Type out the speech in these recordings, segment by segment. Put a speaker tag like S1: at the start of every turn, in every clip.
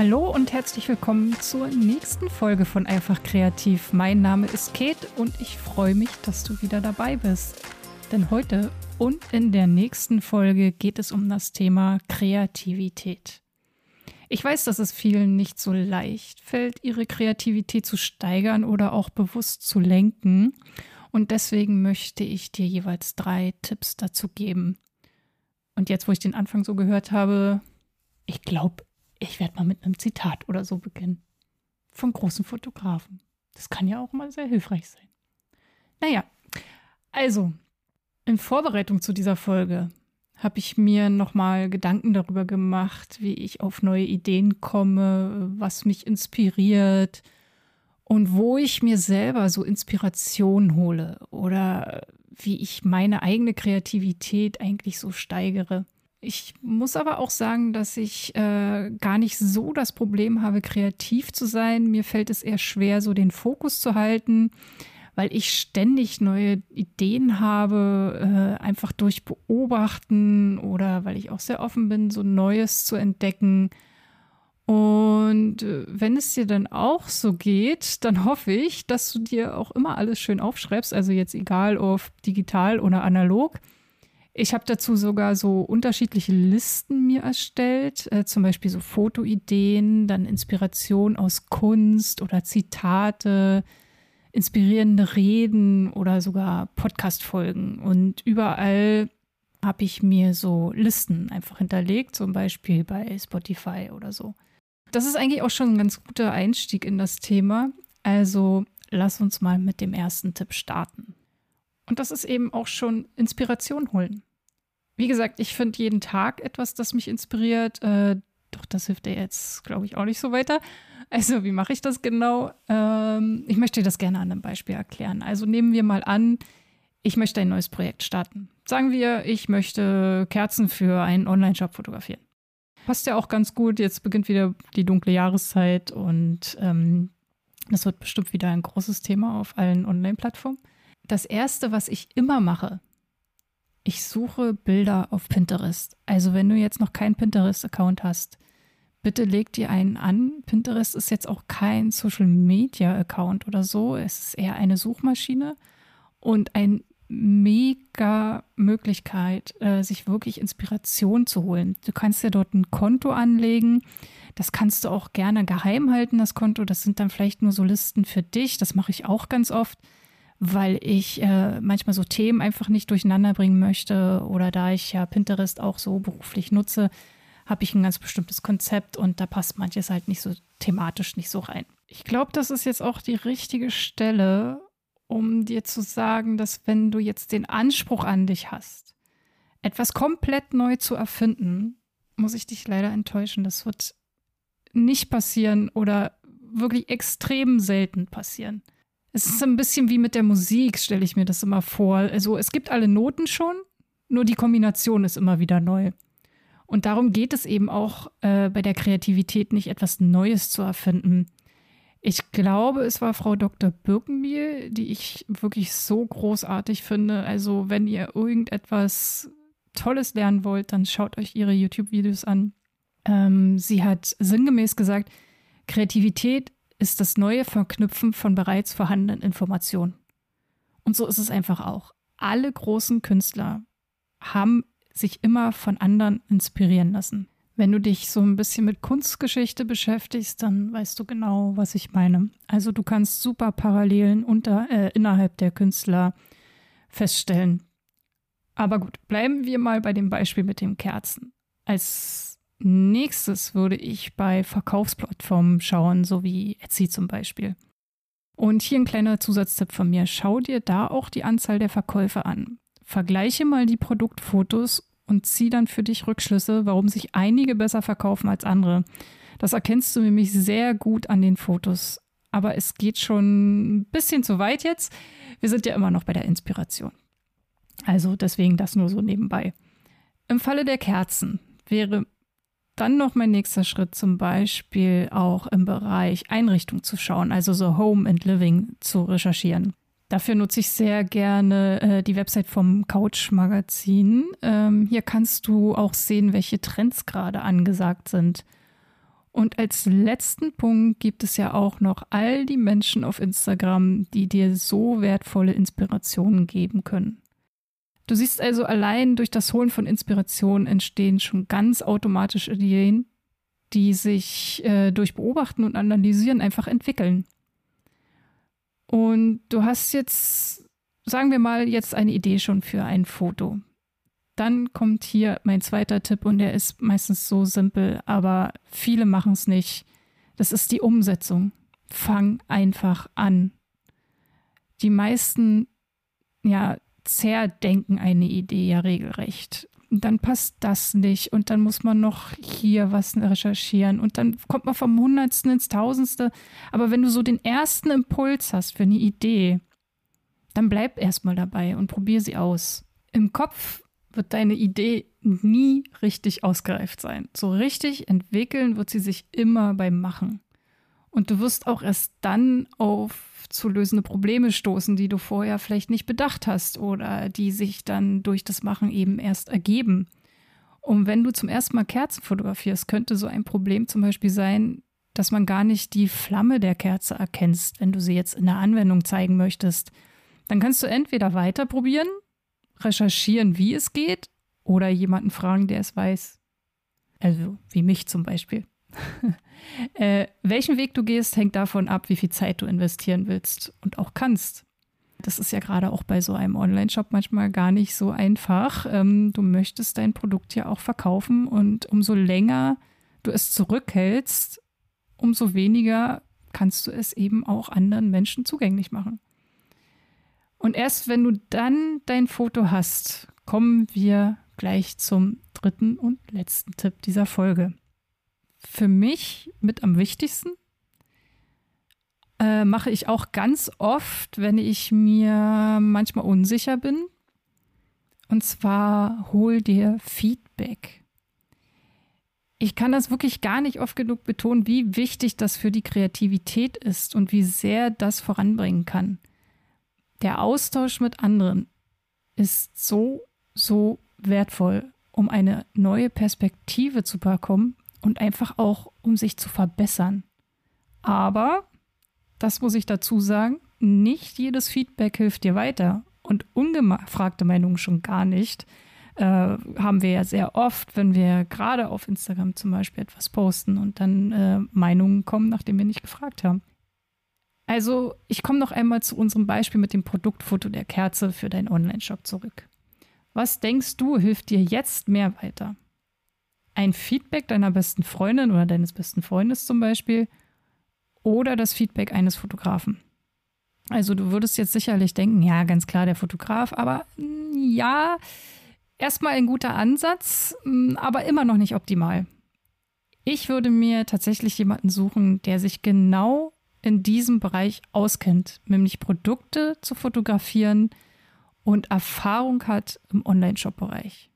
S1: Hallo und herzlich willkommen zur nächsten Folge von Einfach Kreativ. Mein Name ist Kate und ich freue mich, dass du wieder dabei bist. Denn heute und in der nächsten Folge geht es um das Thema Kreativität. Ich weiß, dass es vielen nicht so leicht fällt, ihre Kreativität zu steigern oder auch bewusst zu lenken. Und deswegen möchte ich dir jeweils drei Tipps dazu geben. Und jetzt, wo ich den Anfang so gehört habe, ich glaube, ich werde mal mit einem Zitat oder so beginnen. Von großen Fotografen. Das kann ja auch mal sehr hilfreich sein. Naja, also, in Vorbereitung zu dieser Folge habe ich mir nochmal Gedanken darüber gemacht, wie ich auf neue Ideen komme, was mich inspiriert und wo ich mir selber so Inspiration hole oder wie ich meine eigene Kreativität eigentlich so steigere. Ich muss aber auch sagen, dass ich äh, gar nicht so das Problem habe, kreativ zu sein. Mir fällt es eher schwer, so den Fokus zu halten weil ich ständig neue Ideen habe, äh, einfach durch Beobachten oder weil ich auch sehr offen bin, so Neues zu entdecken. Und äh, wenn es dir dann auch so geht, dann hoffe ich, dass du dir auch immer alles schön aufschreibst, also jetzt egal ob digital oder analog. Ich habe dazu sogar so unterschiedliche Listen mir erstellt, äh, zum Beispiel so Fotoideen, dann Inspiration aus Kunst oder Zitate, inspirierende Reden oder sogar Podcast-Folgen. Und überall habe ich mir so Listen einfach hinterlegt, zum Beispiel bei Spotify oder so. Das ist eigentlich auch schon ein ganz guter Einstieg in das Thema. Also lass uns mal mit dem ersten Tipp starten. Und das ist eben auch schon Inspiration holen. Wie gesagt, ich finde jeden Tag etwas, das mich inspiriert. Äh, doch das hilft dir jetzt, glaube ich, auch nicht so weiter. Also, wie mache ich das genau? Ähm, ich möchte dir das gerne an einem Beispiel erklären. Also, nehmen wir mal an, ich möchte ein neues Projekt starten. Sagen wir, ich möchte Kerzen für einen Online-Shop fotografieren. Passt ja auch ganz gut. Jetzt beginnt wieder die dunkle Jahreszeit und ähm, das wird bestimmt wieder ein großes Thema auf allen Online-Plattformen. Das erste, was ich immer mache, ich suche Bilder auf Pinterest. Also wenn du jetzt noch keinen Pinterest-Account hast, bitte leg dir einen an. Pinterest ist jetzt auch kein Social-Media-Account oder so. Es ist eher eine Suchmaschine und eine mega Möglichkeit, äh, sich wirklich Inspiration zu holen. Du kannst dir dort ein Konto anlegen. Das kannst du auch gerne geheim halten, das Konto. Das sind dann vielleicht nur so Listen für dich. Das mache ich auch ganz oft weil ich äh, manchmal so Themen einfach nicht durcheinander bringen möchte oder da ich ja Pinterest auch so beruflich nutze, habe ich ein ganz bestimmtes Konzept und da passt manches halt nicht so thematisch nicht so rein. Ich glaube, das ist jetzt auch die richtige Stelle, um dir zu sagen, dass wenn du jetzt den Anspruch an dich hast, etwas komplett neu zu erfinden, muss ich dich leider enttäuschen. Das wird nicht passieren oder wirklich extrem selten passieren. Es ist ein bisschen wie mit der Musik, stelle ich mir das immer vor. Also es gibt alle Noten schon, nur die Kombination ist immer wieder neu. Und darum geht es eben auch äh, bei der Kreativität nicht etwas Neues zu erfinden. Ich glaube, es war Frau Dr. Birkenbiel, die ich wirklich so großartig finde. Also wenn ihr irgendetwas Tolles lernen wollt, dann schaut euch ihre YouTube-Videos an. Ähm, sie hat sinngemäß gesagt, Kreativität ist das neue Verknüpfen von bereits vorhandenen Informationen. Und so ist es einfach auch. Alle großen Künstler haben sich immer von anderen inspirieren lassen. Wenn du dich so ein bisschen mit Kunstgeschichte beschäftigst, dann weißt du genau, was ich meine. Also du kannst super Parallelen unter, äh, innerhalb der Künstler feststellen. Aber gut, bleiben wir mal bei dem Beispiel mit den Kerzen. Als nächstes würde ich bei Verkaufsplattformen schauen, so wie Etsy zum Beispiel. Und hier ein kleiner Zusatztipp von mir. Schau dir da auch die Anzahl der Verkäufe an. Vergleiche mal die Produktfotos und zieh dann für dich Rückschlüsse, warum sich einige besser verkaufen als andere. Das erkennst du nämlich sehr gut an den Fotos. Aber es geht schon ein bisschen zu weit jetzt. Wir sind ja immer noch bei der Inspiration. Also deswegen das nur so nebenbei. Im Falle der Kerzen wäre dann noch mein nächster Schritt zum Beispiel auch im Bereich Einrichtung zu schauen, also so Home and Living zu recherchieren. Dafür nutze ich sehr gerne äh, die Website vom Couch Magazin. Ähm, hier kannst du auch sehen, welche Trends gerade angesagt sind. Und als letzten Punkt gibt es ja auch noch all die Menschen auf Instagram, die dir so wertvolle Inspirationen geben können. Du siehst also allein durch das Holen von Inspirationen entstehen schon ganz automatisch Ideen, die sich äh, durch Beobachten und Analysieren einfach entwickeln. Und du hast jetzt, sagen wir mal, jetzt eine Idee schon für ein Foto. Dann kommt hier mein zweiter Tipp und der ist meistens so simpel, aber viele machen es nicht. Das ist die Umsetzung. Fang einfach an. Die meisten, ja, zerdenken eine Idee ja regelrecht. Und dann passt das nicht und dann muss man noch hier was recherchieren und dann kommt man vom Hundertsten ins Tausendste. Aber wenn du so den ersten Impuls hast für eine Idee, dann bleib erstmal dabei und probier sie aus. Im Kopf wird deine Idee nie richtig ausgereift sein. So richtig entwickeln wird sie sich immer beim Machen. Und du wirst auch erst dann auf zu lösende Probleme stoßen, die du vorher vielleicht nicht bedacht hast oder die sich dann durch das Machen eben erst ergeben. Und wenn du zum ersten Mal Kerzen fotografierst, könnte so ein Problem zum Beispiel sein, dass man gar nicht die Flamme der Kerze erkennst, wenn du sie jetzt in der Anwendung zeigen möchtest. Dann kannst du entweder weiter probieren, recherchieren, wie es geht, oder jemanden fragen, der es weiß. Also wie mich zum Beispiel. äh, welchen Weg du gehst, hängt davon ab, wie viel Zeit du investieren willst und auch kannst. Das ist ja gerade auch bei so einem Online-Shop manchmal gar nicht so einfach. Ähm, du möchtest dein Produkt ja auch verkaufen und umso länger du es zurückhältst, umso weniger kannst du es eben auch anderen Menschen zugänglich machen. Und erst wenn du dann dein Foto hast, kommen wir gleich zum dritten und letzten Tipp dieser Folge für mich mit am wichtigsten. Äh, mache ich auch ganz oft, wenn ich mir manchmal unsicher bin. Und zwar hol dir Feedback. Ich kann das wirklich gar nicht oft genug betonen, wie wichtig das für die Kreativität ist und wie sehr das voranbringen kann. Der Austausch mit anderen ist so, so wertvoll, um eine neue Perspektive zu bekommen und einfach auch, um sich zu verbessern. Aber, das muss ich dazu sagen, nicht jedes Feedback hilft dir weiter und ungefragte Meinungen schon gar nicht. Äh, haben wir ja sehr oft, wenn wir gerade auf Instagram zum Beispiel etwas posten und dann äh, Meinungen kommen, nachdem wir nicht gefragt haben. Also, ich komme noch einmal zu unserem Beispiel mit dem Produktfoto der Kerze für deinen Online-Shop zurück. Was denkst du, hilft dir jetzt mehr weiter? Ein Feedback deiner besten Freundin oder deines besten Freundes zum Beispiel oder das Feedback eines Fotografen. Also du würdest jetzt sicherlich denken, ja, ganz klar der Fotograf, aber mm, ja, erstmal ein guter Ansatz, mm, aber immer noch nicht optimal. Ich würde mir tatsächlich jemanden suchen, der sich genau in diesem Bereich auskennt, nämlich Produkte zu fotografieren und Erfahrung hat im Online-Shop-Bereich.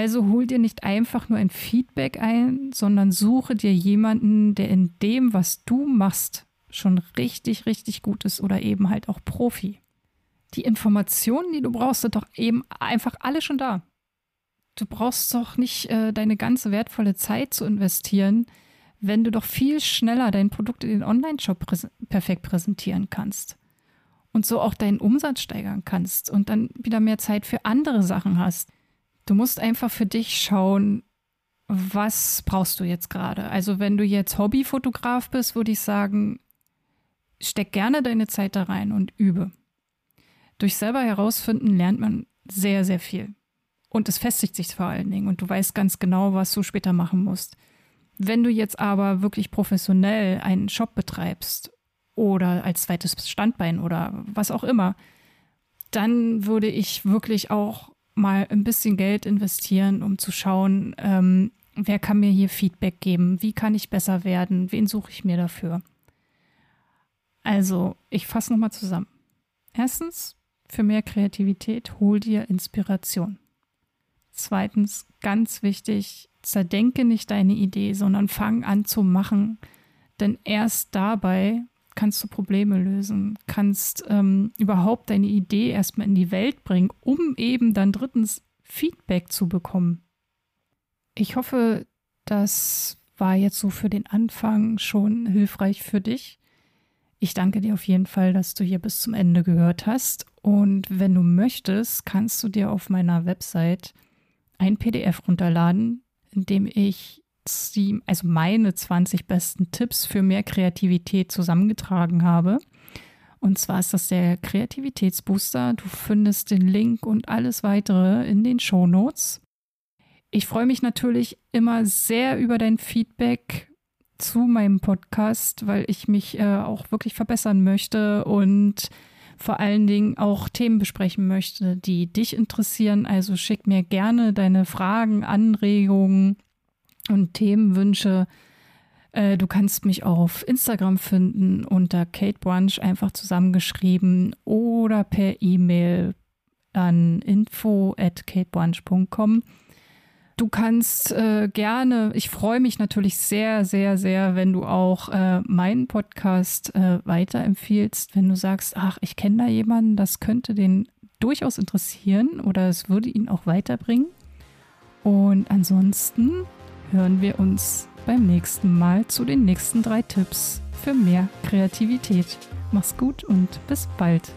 S1: Also hol dir nicht einfach nur ein Feedback ein, sondern suche dir jemanden, der in dem, was du machst, schon richtig, richtig gut ist oder eben halt auch Profi. Die Informationen, die du brauchst, sind doch eben einfach alle schon da. Du brauchst doch nicht äh, deine ganze wertvolle Zeit zu investieren, wenn du doch viel schneller dein Produkt in den Online-Shop präs perfekt präsentieren kannst. Und so auch deinen Umsatz steigern kannst und dann wieder mehr Zeit für andere Sachen hast Du musst einfach für dich schauen, was brauchst du jetzt gerade. Also wenn du jetzt Hobbyfotograf bist, würde ich sagen, steck gerne deine Zeit da rein und übe. Durch selber herausfinden lernt man sehr, sehr viel. Und es festigt sich vor allen Dingen und du weißt ganz genau, was du später machen musst. Wenn du jetzt aber wirklich professionell einen Shop betreibst oder als zweites Standbein oder was auch immer, dann würde ich wirklich auch mal ein bisschen Geld investieren, um zu schauen, ähm, wer kann mir hier Feedback geben, wie kann ich besser werden, wen suche ich mir dafür. Also, ich fasse nochmal zusammen. Erstens, für mehr Kreativität hol dir Inspiration. Zweitens, ganz wichtig, zerdenke nicht deine Idee, sondern fang an zu machen, denn erst dabei kannst du Probleme lösen, kannst ähm, überhaupt deine Idee erstmal in die Welt bringen, um eben dann drittens Feedback zu bekommen. Ich hoffe, das war jetzt so für den Anfang schon hilfreich für dich. Ich danke dir auf jeden Fall, dass du hier bis zum Ende gehört hast. Und wenn du möchtest, kannst du dir auf meiner Website ein PDF runterladen, in dem ich die, also meine 20 besten Tipps für mehr Kreativität zusammengetragen habe. Und zwar ist das der Kreativitätsbooster. Du findest den Link und alles weitere in den Show Notes. Ich freue mich natürlich immer sehr über dein Feedback zu meinem Podcast, weil ich mich äh, auch wirklich verbessern möchte und vor allen Dingen auch Themen besprechen möchte, die dich interessieren. Also schick mir gerne deine Fragen, Anregungen und Themenwünsche äh, du kannst mich auf Instagram finden unter Kate Brunch einfach zusammengeschrieben oder per E-Mail an info at katebrunch.com. Du kannst äh, gerne, ich freue mich natürlich sehr, sehr, sehr, wenn du auch äh, meinen Podcast äh, weiterempfiehlst, wenn du sagst, ach, ich kenne da jemanden, das könnte den durchaus interessieren oder es würde ihn auch weiterbringen. Und ansonsten hören wir uns beim nächsten Mal zu den nächsten drei Tipps für mehr Kreativität. Mach's gut und bis bald.